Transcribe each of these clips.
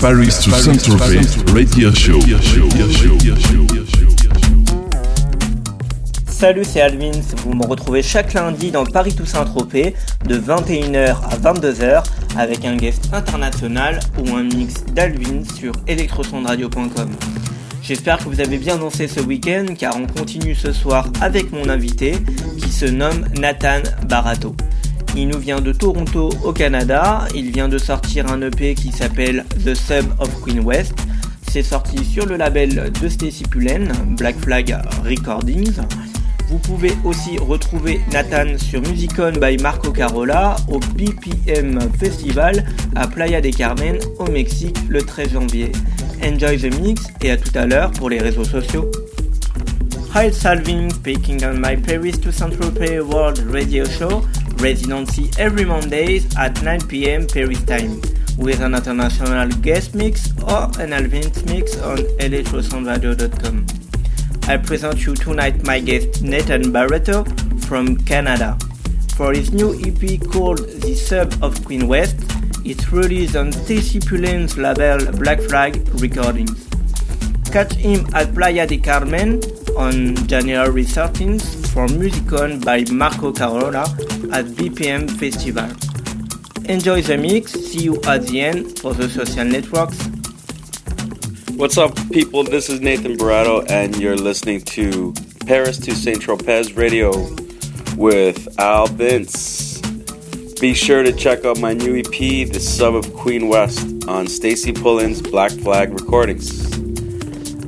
Paris to Saint-Tropez Radio Show. Salut, c'est Alvins. Vous me retrouvez chaque lundi dans Paris to Saint-Tropez de 21h à 22h avec un guest international ou un mix d'Alvin sur electrosondradio.com. J'espère que vous avez bien dansé ce week-end car on continue ce soir avec mon invité qui se nomme Nathan Barato. Il nous vient de Toronto au Canada. Il vient de sortir un EP qui s'appelle The Sub of Queen West. C'est sorti sur le label de Stacy Pullen, Black Flag Recordings. Vous pouvez aussi retrouver Nathan sur Musicon by Marco Carola au BPM Festival à Playa del Carmen au Mexique le 13 janvier. Enjoy the mix et à tout à l'heure pour les réseaux sociaux. Hi, Salvin speaking on my Paris to Saint-Tropez World Radio Show. Residency every Mondays at 9 pm Paris time with an international guest mix or an Alvin mix on electrosoundradio.com. I present you tonight my guest Nathan Barato from Canada. For his new EP called The Sub of Queen West, it's released on Stacy Pullen's label Black Flag Recordings. Catch him at Playa de Carmen on January 13th for Music On by Marco Carola at BPM Festival. Enjoy the mix, see you at the end for the social networks. What's up, people? This is Nathan Barato, and you're listening to Paris to Saint Tropez Radio with Al Vince. Be sure to check out my new EP, The Sub of Queen West, on Stacy Pullen's Black Flag Recordings.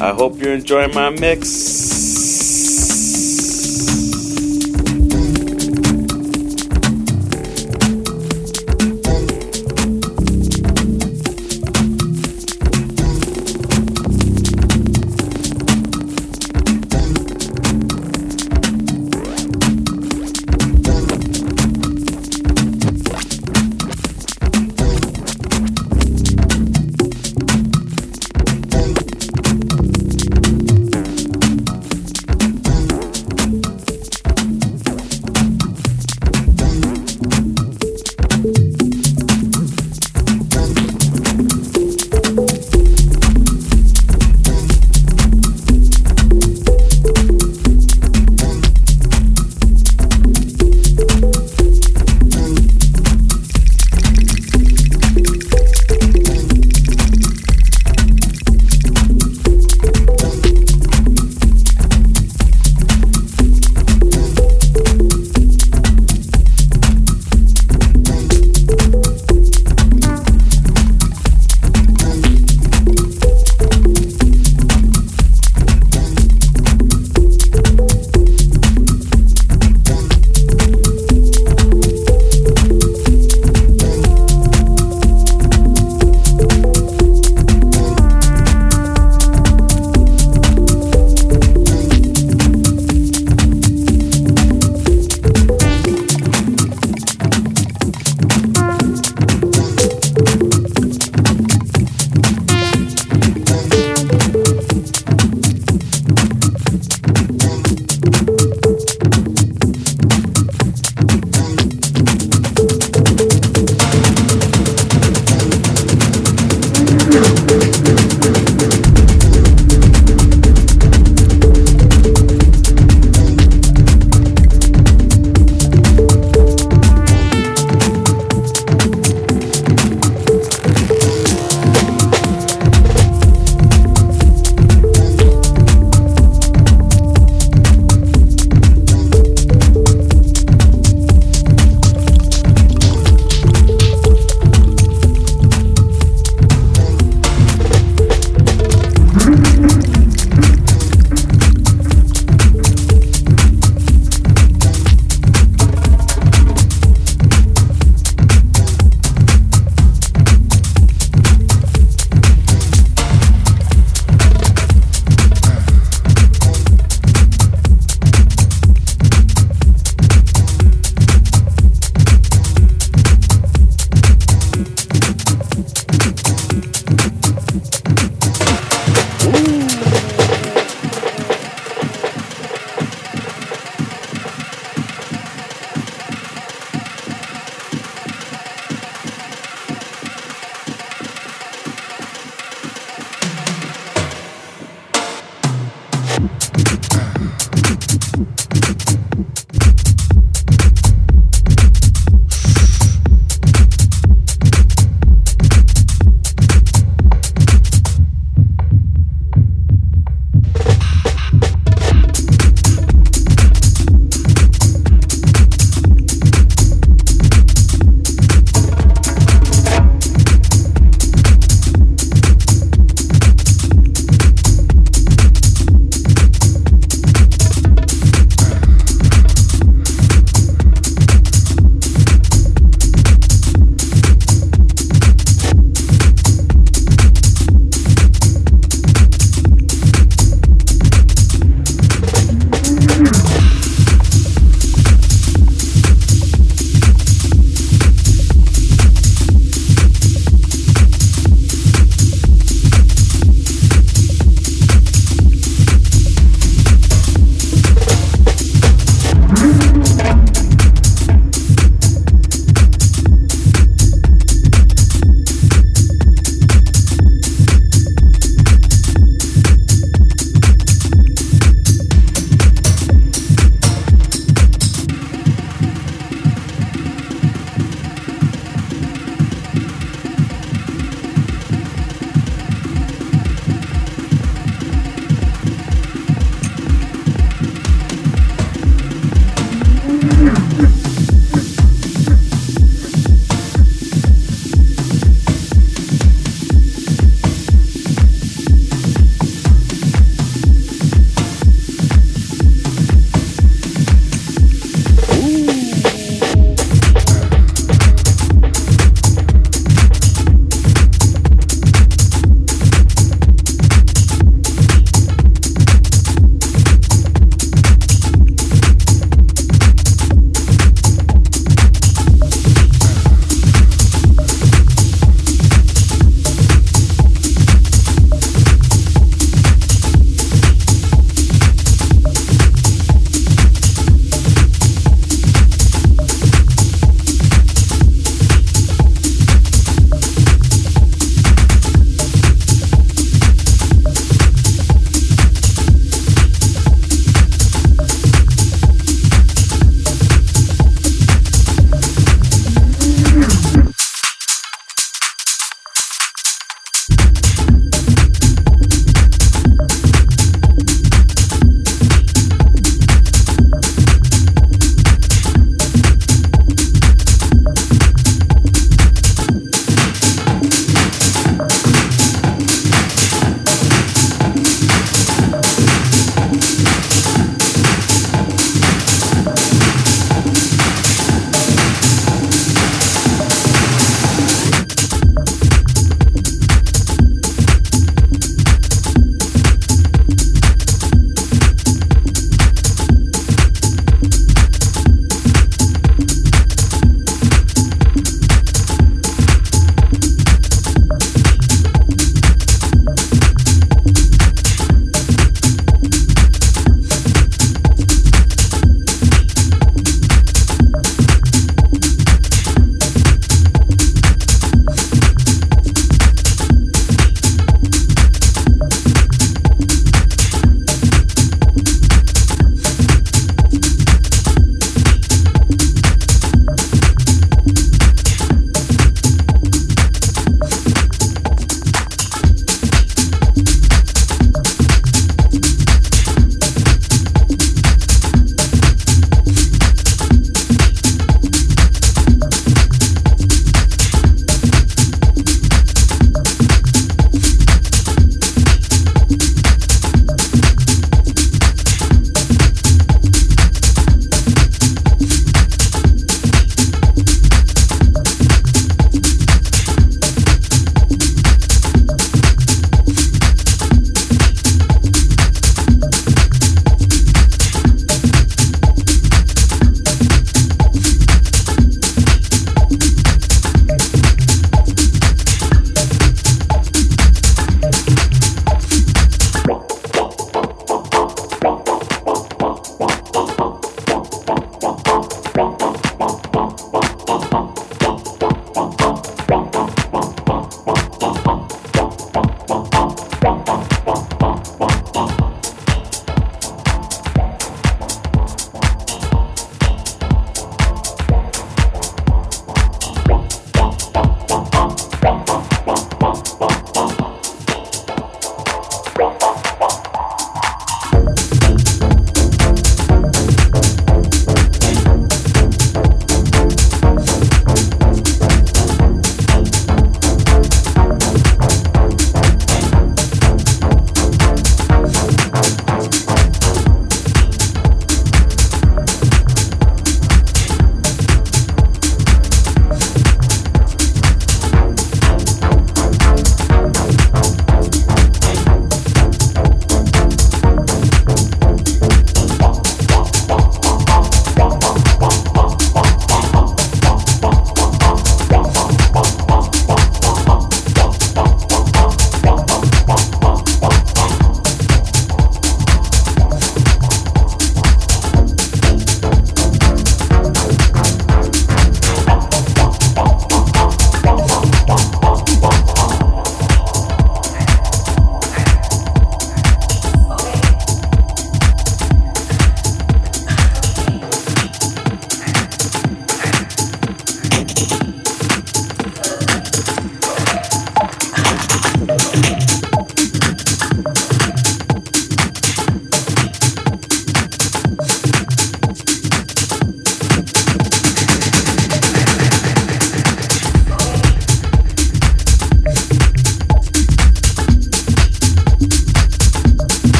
I hope you're enjoying my mix.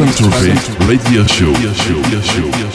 Central Late Radio Show.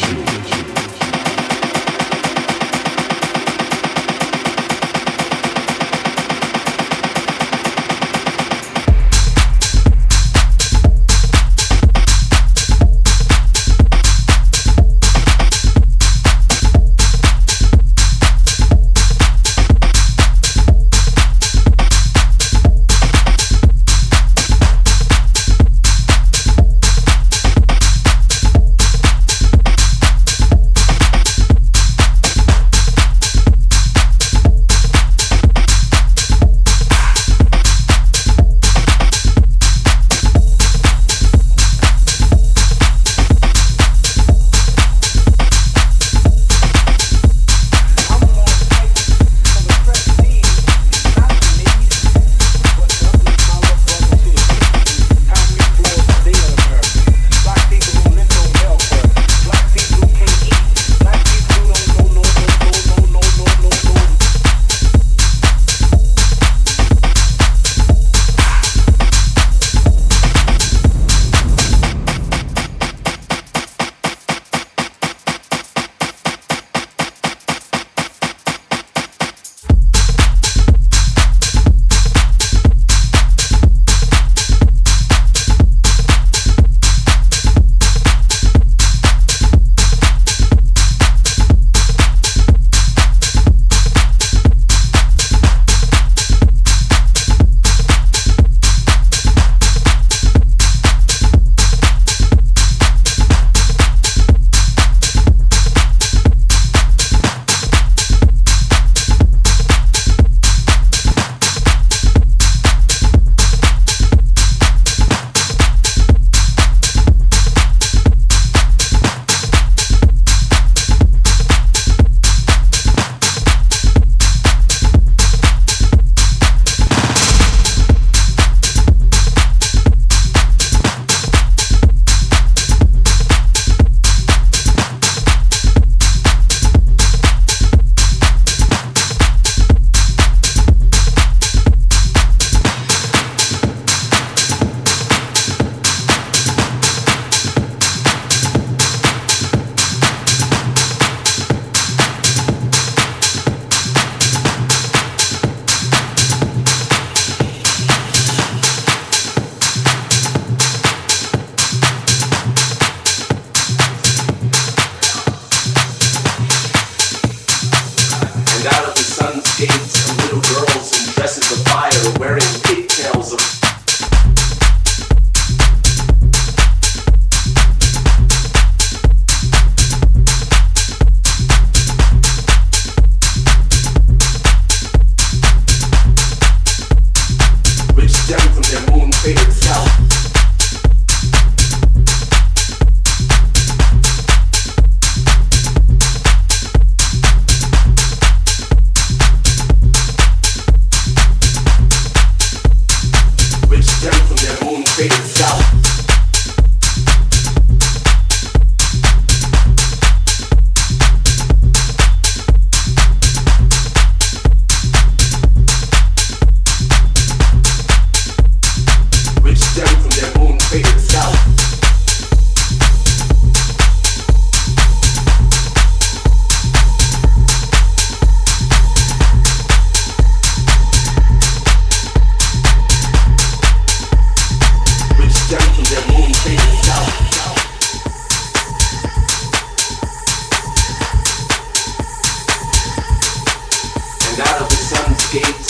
Dave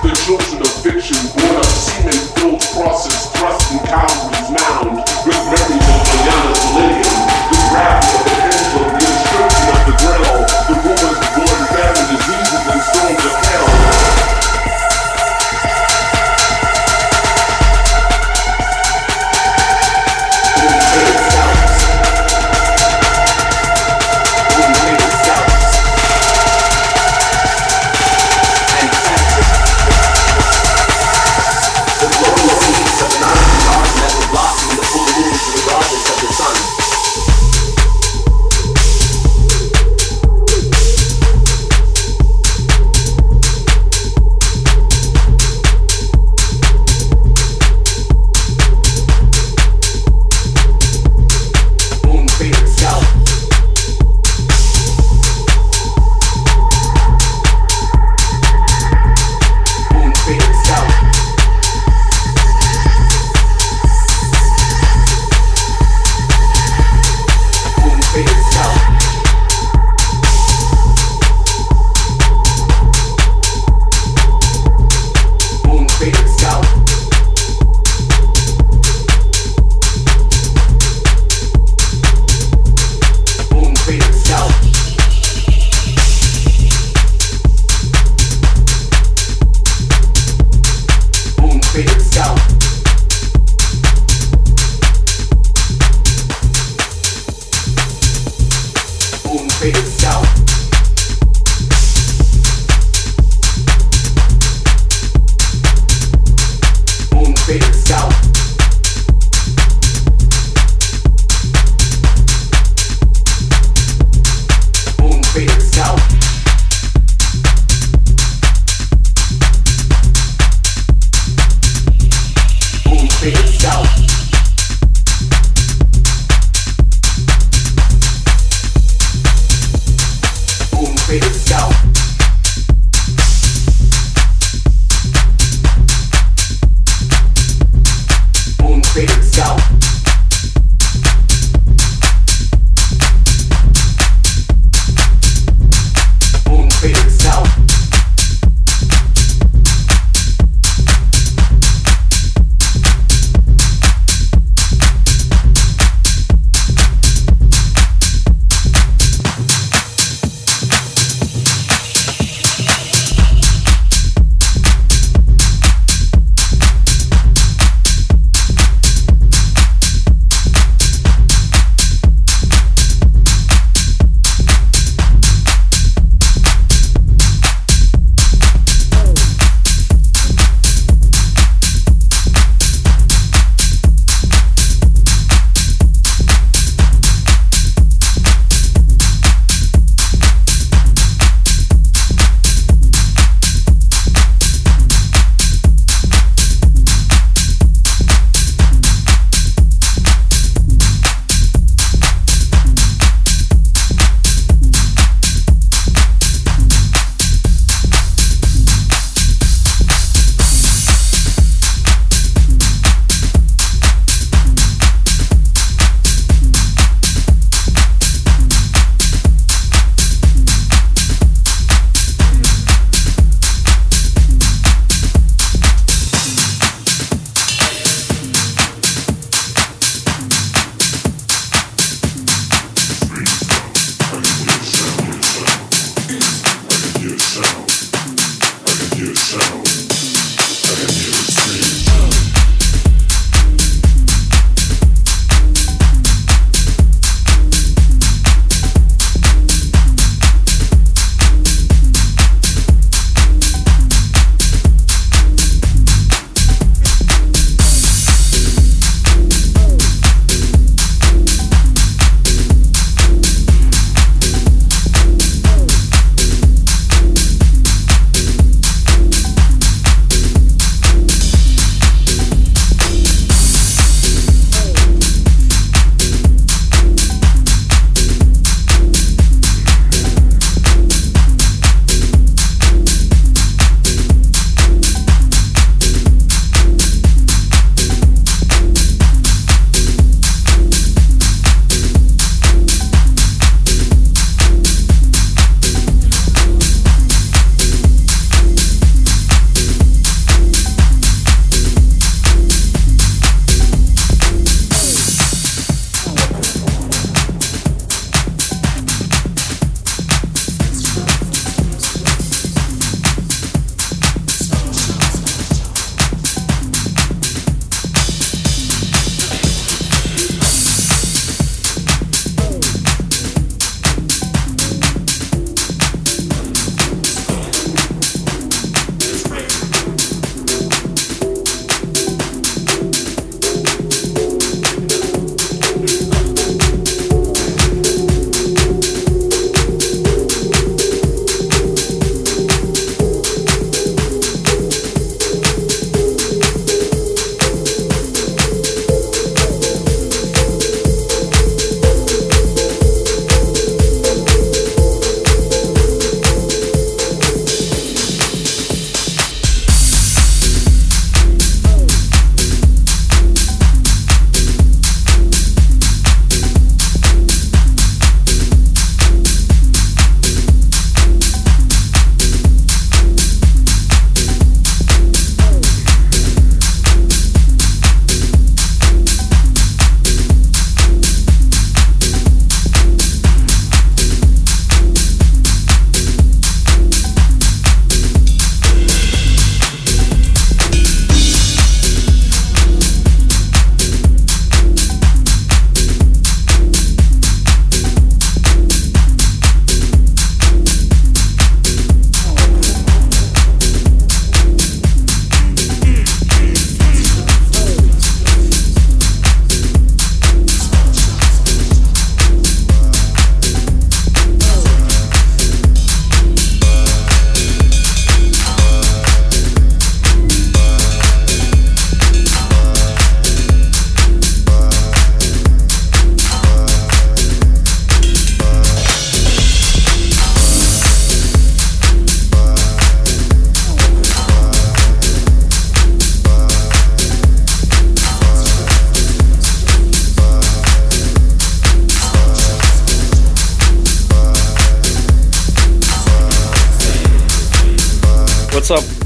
The children of fiction, born of semen-filled crosses, thrust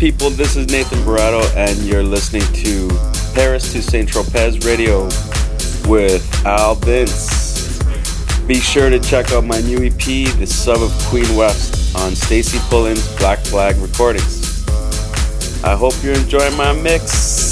people? This is Nathan Barato, and you're listening to Paris to Saint Tropez Radio with Al Vince. Be sure to check out my new EP, The Sub of Queen West, on Stacy Pullen's Black Flag Recordings. I hope you're enjoying my mix.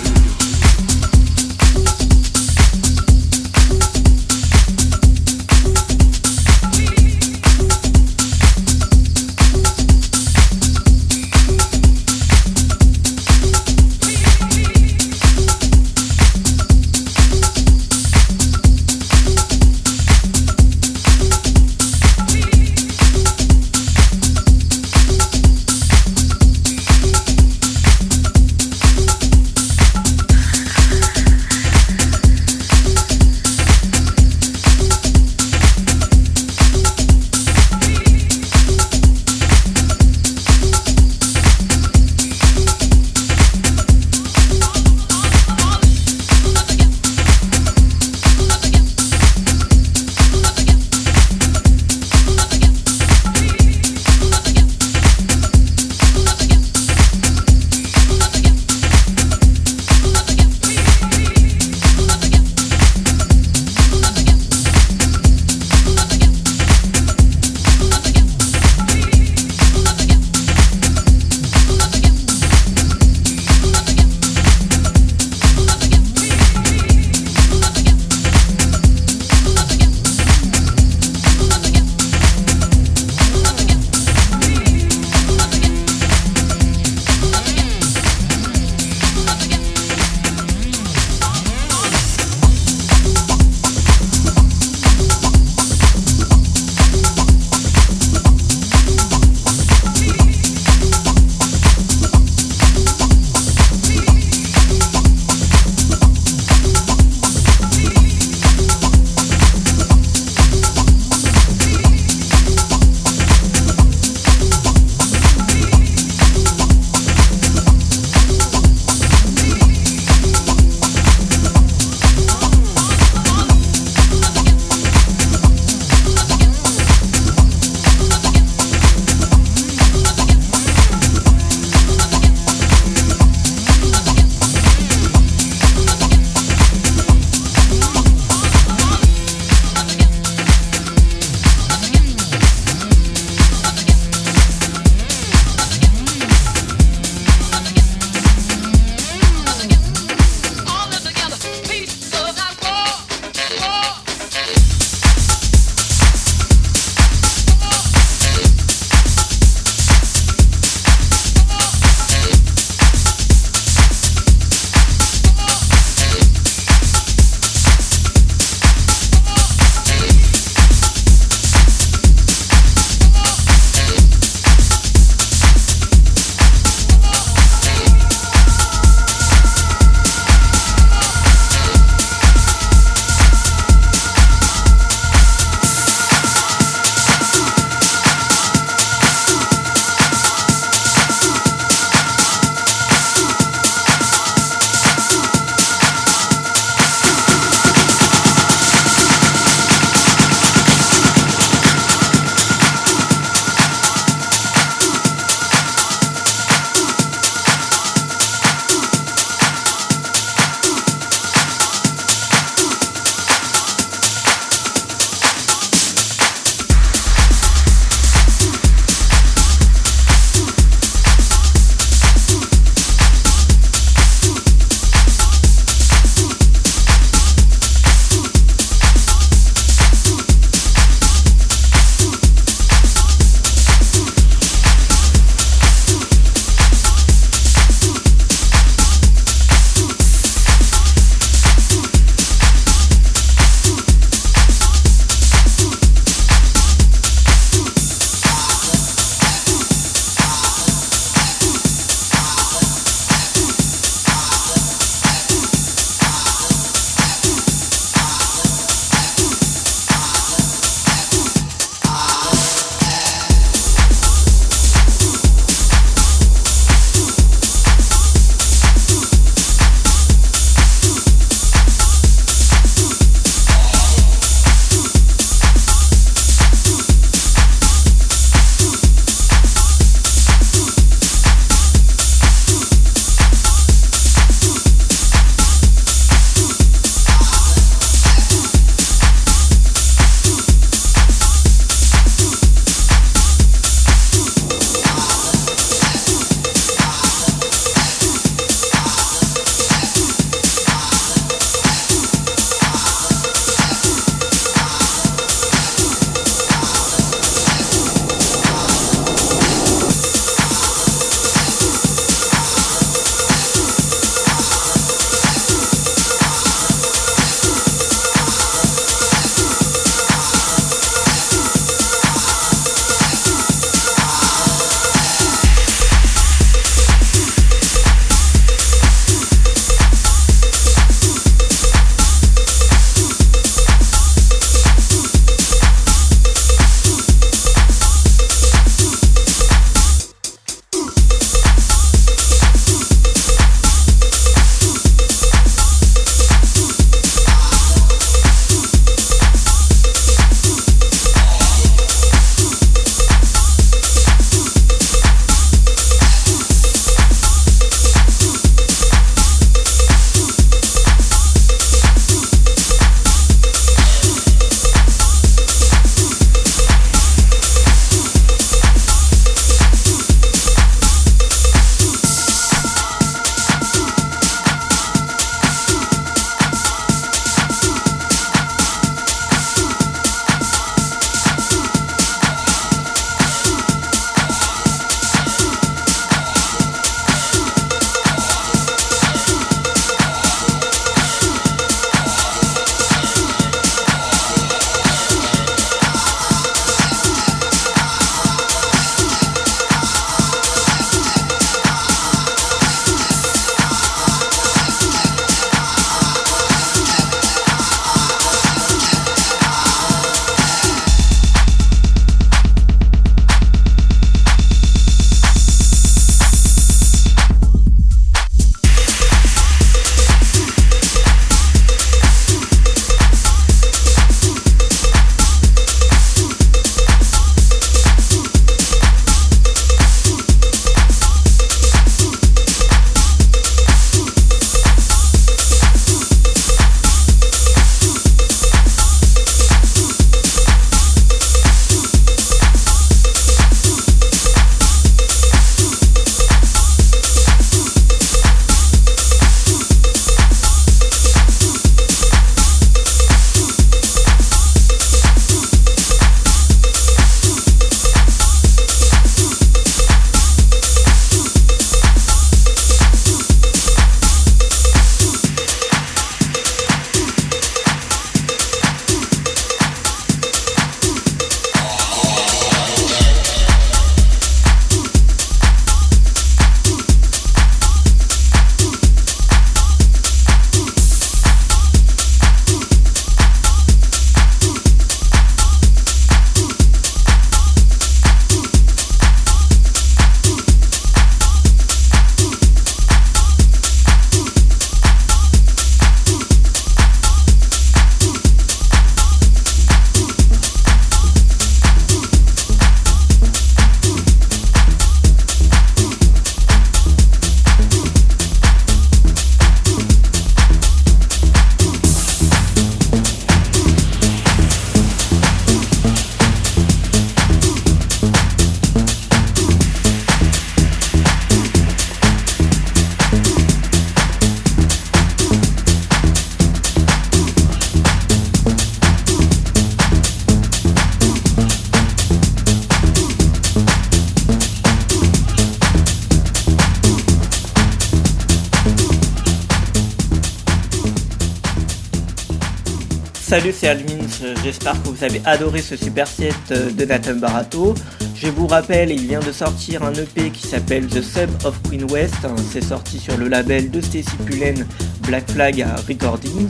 Salut, c'est Alvin. J'espère que vous avez adoré ce super set de Nathan Barato. Je vous rappelle, il vient de sortir un EP qui s'appelle The Sub of Queen West. C'est sorti sur le label de Stacy Pullen Black Flag Recordings.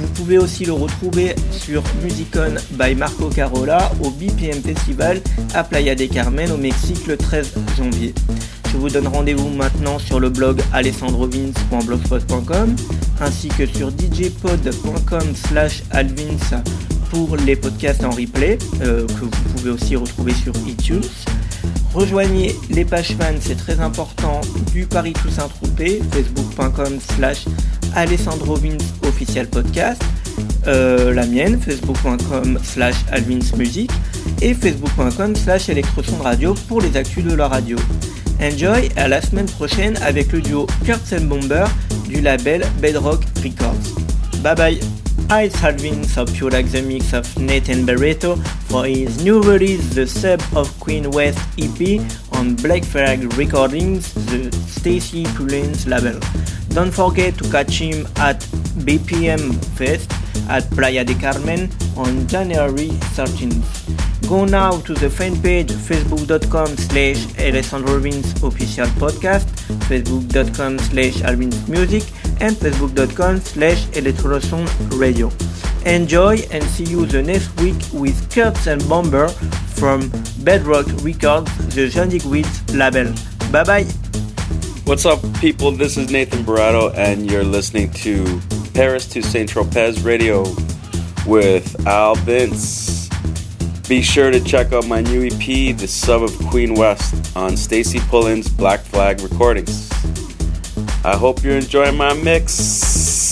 Vous pouvez aussi le retrouver sur Musicon by Marco Carola au BPM Festival à Playa del Carmen au Mexique le 13 janvier. Je vous donne rendez-vous maintenant sur le blog alessandrovins.blogspot.com ainsi que sur djpod.com slash alvins pour les podcasts en replay euh, que vous pouvez aussi retrouver sur iTunes. Rejoignez les pages fans, c'est très important, du Paris Toussaint Troupé, facebook.com slash Alessandro official podcast, euh, la mienne, facebook.com slash alvinsmusic et facebook.com slash radio pour les actus de la radio. Enjoy à la semaine prochaine avec le duo Kurtz Bomber du label Bedrock Records. Bye bye! Hi, Salvin, hope you like the mix of Nathan Barato for his new release, The Sub of Queen West EP on Black Flag Recordings, the Stacy Pullens label. Don't forget to catch him at BPM Fest at Playa de Carmen on January 13th. Go now to the fan page facebook.com slash Alessandro official podcast, facebook.com slash Alvin's music, and facebook.com slash electroson radio. Enjoy and see you the next week with Kurtz and Bomber from Bedrock Records, the John Digweed's label. Bye bye! What's up, people? This is Nathan Barato, and you're listening to Paris to Saint Tropez Radio with Al Vince. Be sure to check out my new EP, The Sub of Queen West, on Stacy Pullen's Black Flag Recordings. I hope you're enjoying my mix.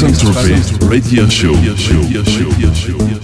Paris to Saint-Tropez Radio Show.